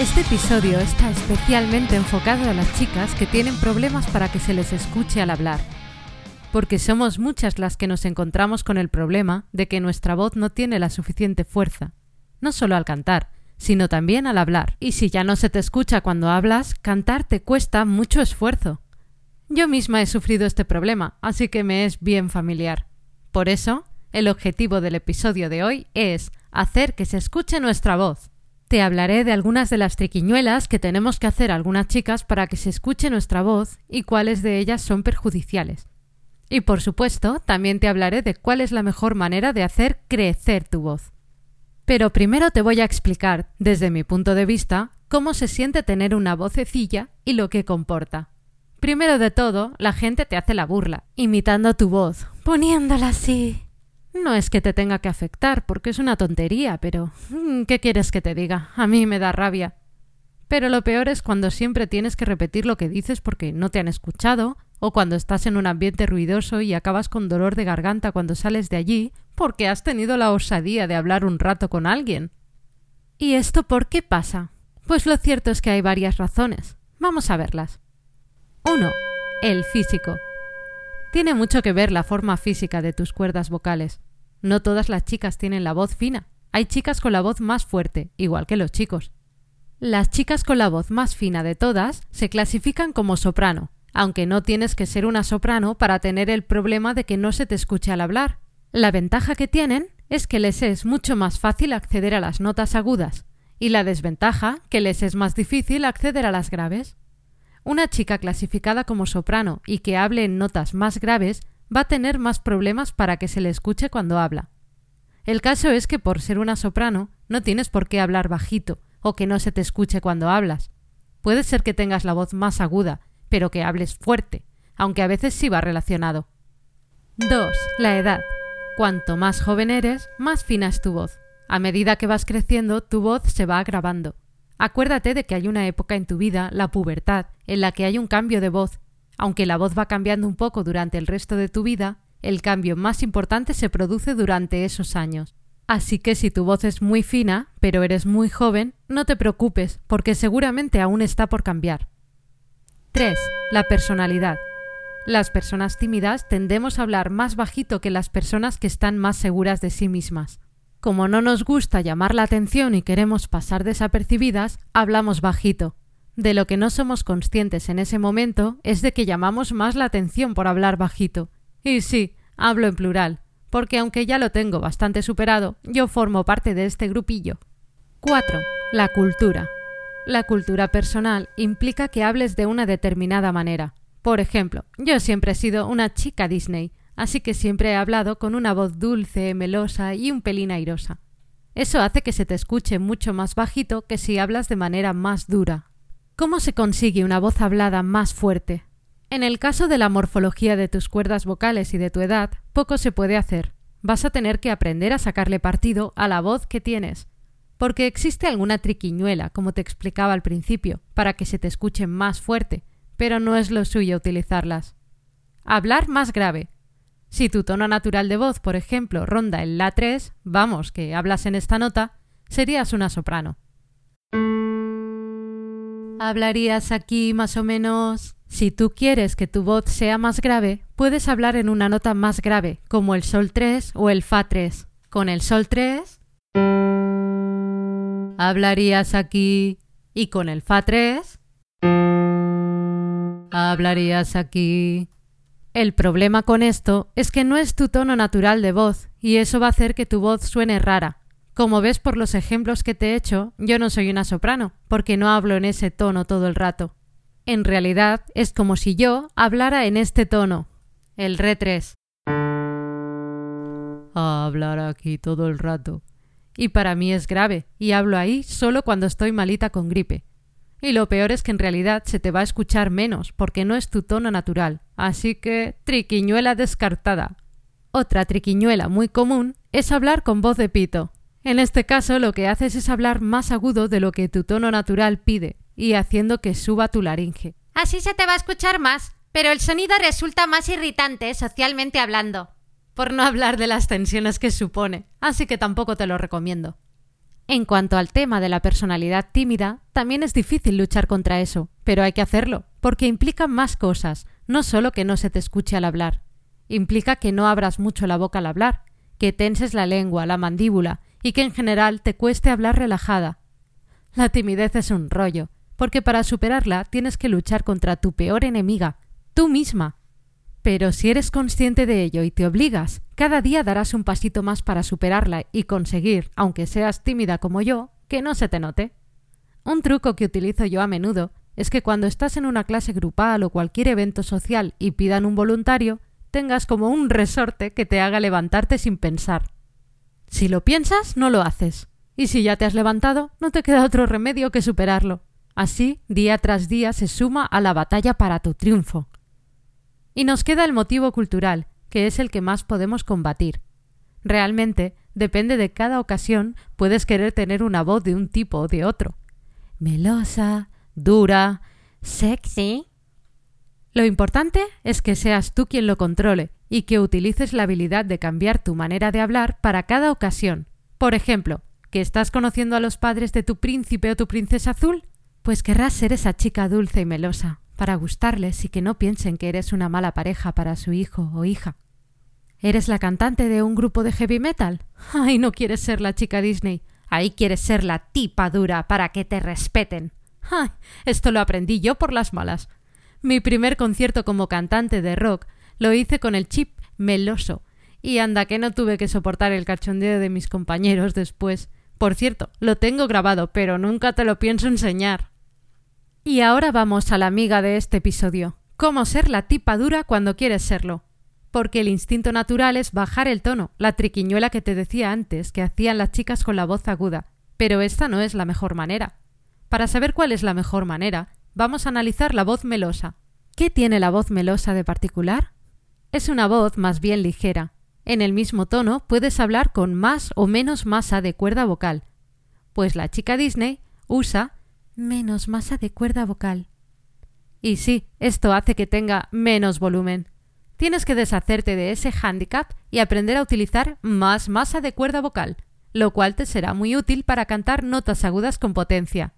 Este episodio está especialmente enfocado a las chicas que tienen problemas para que se les escuche al hablar. Porque somos muchas las que nos encontramos con el problema de que nuestra voz no tiene la suficiente fuerza, no solo al cantar, sino también al hablar. Y si ya no se te escucha cuando hablas, cantar te cuesta mucho esfuerzo. Yo misma he sufrido este problema, así que me es bien familiar. Por eso, el objetivo del episodio de hoy es hacer que se escuche nuestra voz. Te hablaré de algunas de las triquiñuelas que tenemos que hacer algunas chicas para que se escuche nuestra voz y cuáles de ellas son perjudiciales. Y por supuesto, también te hablaré de cuál es la mejor manera de hacer crecer tu voz. Pero primero te voy a explicar, desde mi punto de vista, cómo se siente tener una vocecilla y lo que comporta. Primero de todo, la gente te hace la burla, imitando tu voz, poniéndola así. No es que te tenga que afectar, porque es una tontería, pero mm, ¿qué quieres que te diga? A mí me da rabia. Pero lo peor es cuando siempre tienes que repetir lo que dices porque no te han escuchado, o cuando estás en un ambiente ruidoso y acabas con dolor de garganta cuando sales de allí porque has tenido la osadía de hablar un rato con alguien. ¿Y esto por qué pasa? Pues lo cierto es que hay varias razones. Vamos a verlas. 1. El físico. Tiene mucho que ver la forma física de tus cuerdas vocales. No todas las chicas tienen la voz fina. Hay chicas con la voz más fuerte, igual que los chicos. Las chicas con la voz más fina de todas se clasifican como soprano, aunque no tienes que ser una soprano para tener el problema de que no se te escuche al hablar. La ventaja que tienen es que les es mucho más fácil acceder a las notas agudas, y la desventaja que les es más difícil acceder a las graves. Una chica clasificada como soprano y que hable en notas más graves va a tener más problemas para que se le escuche cuando habla. El caso es que por ser una soprano no tienes por qué hablar bajito o que no se te escuche cuando hablas. Puede ser que tengas la voz más aguda, pero que hables fuerte, aunque a veces sí va relacionado. 2. La edad. Cuanto más joven eres, más fina es tu voz. A medida que vas creciendo, tu voz se va agravando. Acuérdate de que hay una época en tu vida, la pubertad, en la que hay un cambio de voz aunque la voz va cambiando un poco durante el resto de tu vida, el cambio más importante se produce durante esos años. Así que si tu voz es muy fina, pero eres muy joven, no te preocupes, porque seguramente aún está por cambiar. 3. La personalidad. Las personas tímidas tendemos a hablar más bajito que las personas que están más seguras de sí mismas. Como no nos gusta llamar la atención y queremos pasar desapercibidas, hablamos bajito, de lo que no somos conscientes en ese momento es de que llamamos más la atención por hablar bajito. Y sí, hablo en plural, porque aunque ya lo tengo bastante superado, yo formo parte de este grupillo. 4. La cultura. La cultura personal implica que hables de una determinada manera. Por ejemplo, yo siempre he sido una chica Disney, así que siempre he hablado con una voz dulce, melosa y un pelín airosa. Eso hace que se te escuche mucho más bajito que si hablas de manera más dura, ¿Cómo se consigue una voz hablada más fuerte? En el caso de la morfología de tus cuerdas vocales y de tu edad, poco se puede hacer. Vas a tener que aprender a sacarle partido a la voz que tienes. Porque existe alguna triquiñuela, como te explicaba al principio, para que se te escuche más fuerte, pero no es lo suyo utilizarlas. Hablar más grave. Si tu tono natural de voz, por ejemplo, ronda el La3, vamos, que hablas en esta nota, serías una soprano. Hablarías aquí más o menos... Si tú quieres que tu voz sea más grave, puedes hablar en una nota más grave, como el Sol 3 o el Fa 3. Con el Sol 3 hablarías aquí y con el Fa 3 hablarías aquí. El problema con esto es que no es tu tono natural de voz y eso va a hacer que tu voz suene rara. Como ves por los ejemplos que te he hecho, yo no soy una soprano, porque no hablo en ese tono todo el rato. En realidad es como si yo hablara en este tono, el re 3. Hablar aquí todo el rato. Y para mí es grave, y hablo ahí solo cuando estoy malita con gripe. Y lo peor es que en realidad se te va a escuchar menos, porque no es tu tono natural. Así que, triquiñuela descartada. Otra triquiñuela muy común es hablar con voz de pito. En este caso lo que haces es hablar más agudo de lo que tu tono natural pide, y haciendo que suba tu laringe. Así se te va a escuchar más, pero el sonido resulta más irritante socialmente hablando. Por no hablar de las tensiones que supone, así que tampoco te lo recomiendo. En cuanto al tema de la personalidad tímida, también es difícil luchar contra eso, pero hay que hacerlo, porque implica más cosas, no solo que no se te escuche al hablar. Implica que no abras mucho la boca al hablar, que tenses la lengua, la mandíbula, y que en general te cueste hablar relajada. La timidez es un rollo, porque para superarla tienes que luchar contra tu peor enemiga, tú misma. Pero si eres consciente de ello y te obligas, cada día darás un pasito más para superarla y conseguir, aunque seas tímida como yo, que no se te note. Un truco que utilizo yo a menudo es que cuando estás en una clase grupal o cualquier evento social y pidan un voluntario, tengas como un resorte que te haga levantarte sin pensar. Si lo piensas, no lo haces. Y si ya te has levantado, no te queda otro remedio que superarlo. Así, día tras día se suma a la batalla para tu triunfo. Y nos queda el motivo cultural, que es el que más podemos combatir. Realmente, depende de cada ocasión, puedes querer tener una voz de un tipo o de otro. Melosa, dura, sexy. Lo importante es que seas tú quien lo controle y que utilices la habilidad de cambiar tu manera de hablar para cada ocasión. Por ejemplo, que estás conociendo a los padres de tu príncipe o tu princesa azul, pues querrás ser esa chica dulce y melosa, para gustarles y que no piensen que eres una mala pareja para su hijo o hija. ¿Eres la cantante de un grupo de heavy metal? Ay, no quieres ser la chica Disney. Ahí quieres ser la tipa dura para que te respeten. Ay, esto lo aprendí yo por las malas. Mi primer concierto como cantante de rock lo hice con el chip meloso. Y anda que no tuve que soportar el cachondeo de mis compañeros después. Por cierto, lo tengo grabado, pero nunca te lo pienso enseñar. Y ahora vamos a la amiga de este episodio. Cómo ser la tipa dura cuando quieres serlo. Porque el instinto natural es bajar el tono, la triquiñuela que te decía antes, que hacían las chicas con la voz aguda. Pero esta no es la mejor manera. Para saber cuál es la mejor manera, vamos a analizar la voz melosa. ¿Qué tiene la voz melosa de particular? Es una voz más bien ligera. En el mismo tono puedes hablar con más o menos masa de cuerda vocal, pues la chica Disney usa menos masa de cuerda vocal. Y sí, esto hace que tenga menos volumen. Tienes que deshacerte de ese handicap y aprender a utilizar más masa de cuerda vocal, lo cual te será muy útil para cantar notas agudas con potencia.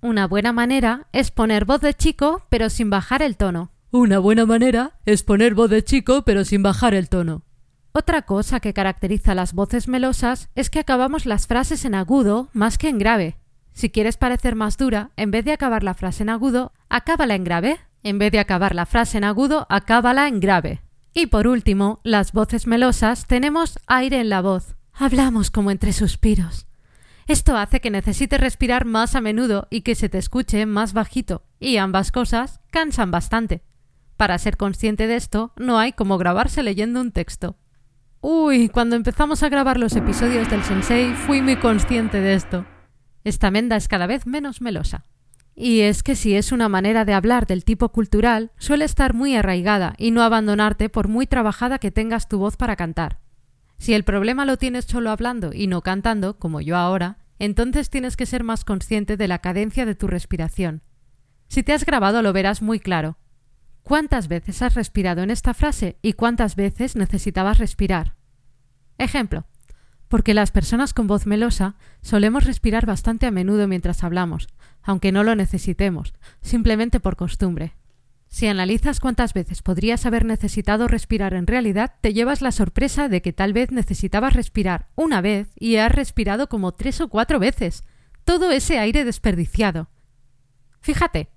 Una buena manera es poner voz de chico pero sin bajar el tono. Una buena manera es poner voz de chico pero sin bajar el tono. Otra cosa que caracteriza las voces melosas es que acabamos las frases en agudo más que en grave. Si quieres parecer más dura, en vez de acabar la frase en agudo, acábala en grave. En vez de acabar la frase en agudo, acábala en grave. Y por último, las voces melosas tenemos aire en la voz. Hablamos como entre suspiros. Esto hace que necesites respirar más a menudo y que se te escuche más bajito, y ambas cosas cansan bastante. Para ser consciente de esto, no hay como grabarse leyendo un texto. Uy, cuando empezamos a grabar los episodios del Sensei fui muy consciente de esto. Esta menda es cada vez menos melosa. Y es que si es una manera de hablar del tipo cultural, suele estar muy arraigada y no abandonarte por muy trabajada que tengas tu voz para cantar. Si el problema lo tienes solo hablando y no cantando, como yo ahora, entonces tienes que ser más consciente de la cadencia de tu respiración. Si te has grabado lo verás muy claro. ¿Cuántas veces has respirado en esta frase y cuántas veces necesitabas respirar? Ejemplo. Porque las personas con voz melosa solemos respirar bastante a menudo mientras hablamos, aunque no lo necesitemos, simplemente por costumbre. Si analizas cuántas veces podrías haber necesitado respirar en realidad, te llevas la sorpresa de que tal vez necesitabas respirar una vez y has respirado como tres o cuatro veces. Todo ese aire desperdiciado. Fíjate,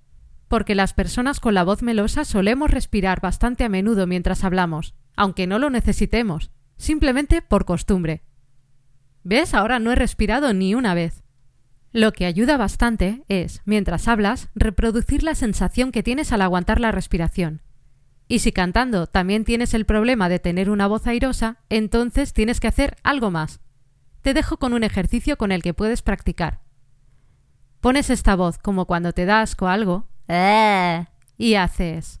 porque las personas con la voz melosa solemos respirar bastante a menudo mientras hablamos, aunque no lo necesitemos, simplemente por costumbre. ¿Ves? Ahora no he respirado ni una vez. Lo que ayuda bastante es, mientras hablas, reproducir la sensación que tienes al aguantar la respiración. Y si cantando también tienes el problema de tener una voz airosa, entonces tienes que hacer algo más. Te dejo con un ejercicio con el que puedes practicar. Pones esta voz como cuando te da asco algo y haces...